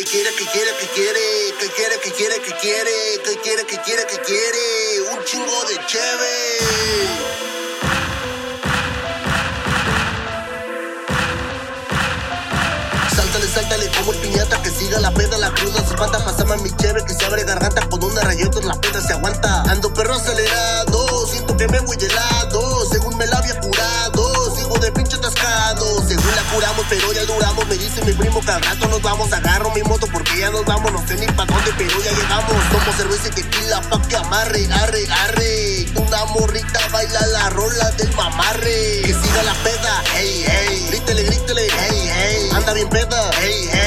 que quiere, que quiere, que quiere, que quiere, que quiere, que quiere, que quiere, que quiere, que quiere, un chingo de cheve. Sáltale, sáltale como el piñata que siga la peda, la cruda se espanta, pasame mi cheve que se abre garganta con una rayota la peda se aguanta. Ando perro acelerado, siento que me voy de lado, según me la había curado, curamos pero ya duramos, me dice mi primo que al rato nos vamos, agarro mi moto porque ya nos vamos, no sé ni pa' dónde pero ya llegamos, como cerveza y tequila pa' que amarre, arre, arre, una morrita baila la rola del mamarre, que siga la peda, hey, hey, grítele, grítele, hey, hey, anda bien peda, hey, hey,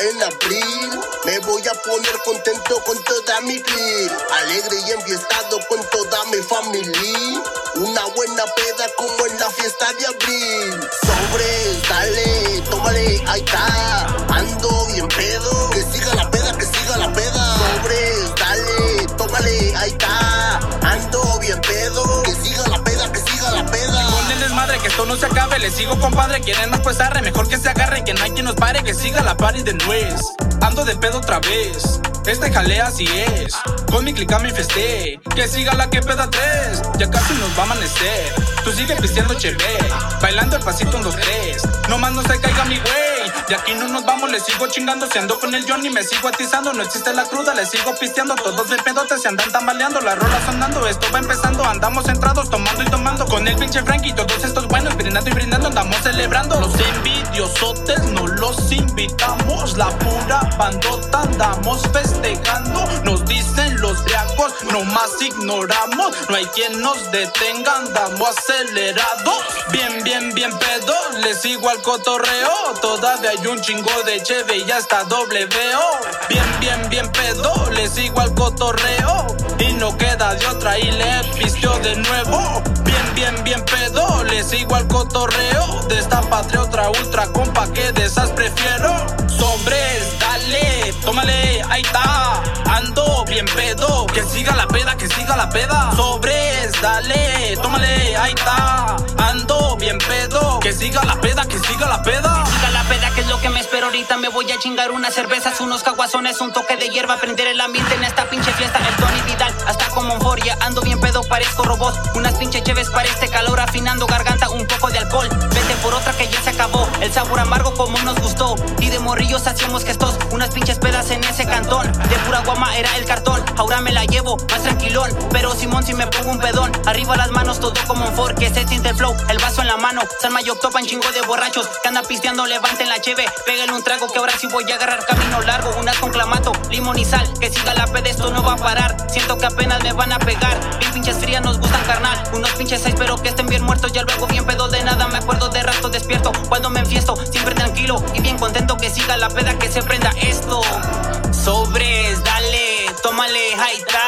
en abril, me voy a poner contento con toda mi piel, alegre y enfiestado con toda mi familia, una buena peda como en la fiesta de abril, sobres, dale, tómale, ahí está, no se acabe. Le sigo, compadre. Quieren más, pues arre. Mejor que se agarre, que no hay quien nos pare. Que siga la party de nuez. Ando de pedo otra vez. Este jale así es. Con mi clica me infesté. Que siga la que peda tres. Ya casi nos va a amanecer. Tú sigue pisteando chévere. Bailando el pasito en dos tres. No más no se caiga mi güey. De aquí no nos vamos, le sigo chingando. Si ando con el Johnny, me sigo atizando. No existe la cruda, le sigo pisteando. Todos de pedote se andan tambaleando. Las rolas sonando, esto va empezando. Andamos centrados, tomando y tomando. Con el pinche Frankie, todos estos buenos, brindando y brindando. Andamos celebrando. Los envidiosotes no los invitamos. La pura bandota andamos festejando. Nos dicen los no más ignoramos. No hay quien nos detenga, andamos acelerados. Bien, bien, bien pedo, le sigo al cotorreo. Todavía hay un chingo de cheve y ya está doble veo. Bien, bien, bien pedo, le sigo al cotorreo. Y no queda de otra y le pisteó de nuevo. Bien, bien, bien pedo, le sigo al cotorreo. De esta patria otra ultra compa que de esas prefiero. Sobres, dale, tómale, ahí está. Ando bien pedo, que siga la peda, que siga la peda. Sobres, dale, tómale, ahí está. Ando bien pedo, que siga la peda, que siga la peda. Siga la peda, que es lo que me espero ahorita. Me voy a chingar unas cervezas, unos caguazones, un toque de hierba, prender el ambiente en esta pinche fiesta. El Tony Vidal, hasta como euforia. Ando bien pedo, parezco robot. Unas pinche cheves para este calor, afinando garganta, un poco de alcohol. Por otra que ya se acabó. El sabor amargo como nos gustó. Y de morrillos hacíamos gestos, unas pinches pedas en ese cantón. De pura guama era el cartón, ahora me la llevo más tranquilón. Pero Simón, si me pongo un pedón, arriba las manos, todo como un for, que se siente el flow, el vaso en la mano. San Mayo topan chingo de borrachos, que anda pisteando, levanten la cheve. Pégale un trago que ahora sí voy a agarrar camino largo. Unas con clamato, limón y sal, que siga la peda, esto no va a parar. Siento que apenas me van a pegar. Bien pinches frías nos gustan carnal. Unos pinches seis, pero que estén bien muertos. Ya luego bien pedo de Cuando me enfiesto, siempre tranquilo y bien contento que siga la peda, que se prenda esto. Sobres, dale, tómale, está.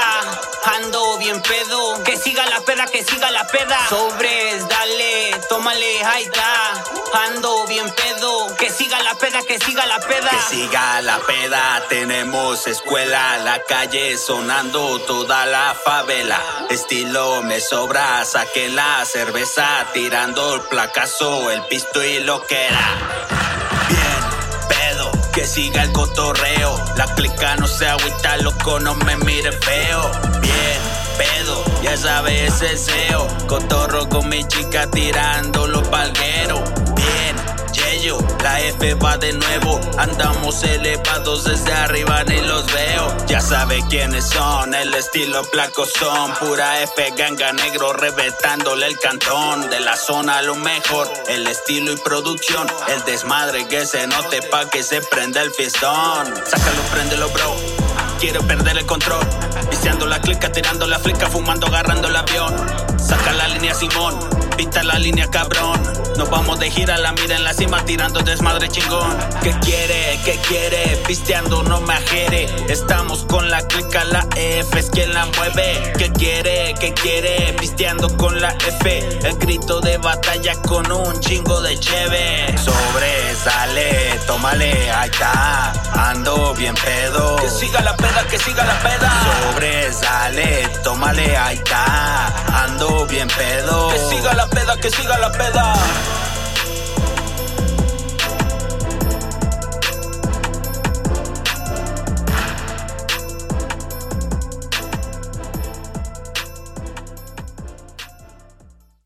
Ando bien pedo, que siga la peda, que siga la peda. Sobres, dale, tómale, ahí está. Ando bien pedo, que siga la peda, que siga la peda. Que siga la peda, tenemos escuela, la calle sonando toda la favela. Estilo me sobra, saqué la cerveza, tirando el placazo, el pisto y lo que era. Que siga el cotorreo. La clica no se agüita, loco, no me mire feo. Bien, pedo, ya sabes el SEO. Cotorro con mi chica tirando los palgueros. Bien, La F va de nuevo. Andamos elevados desde arriba, ni los veo. Ya sabe quiénes son, el estilo placo son. Pura F, ganga negro, reventándole el cantón. De la zona lo mejor, el estilo y producción. El desmadre que se note pa' que se prenda el fiestón. Sácalo, préndelo, bro. Quiero perder el control. Viciando la clica, tirando la flica, fumando, agarrando el avión. Saca la línea Simón, pinta la línea cabrón. Nos vamos de gira, la mira en la cima, tirando desmadre chingón. ¿Qué quiere? ¿Qué quiere? Pisteando no me ajere. Estamos con la clica, la F es quien la mueve. ¿Qué quiere? ¿Qué quiere? Pisteando con la F. El grito de batalla con un chingo de cheve. Sobres, dale, tómale, ahí está. Ando bien pedo. Que siga la peda, que siga la peda. Sobres, dale, tómale. tómale, ahí está. Bien pedo. Que siga la peda, que siga la peda.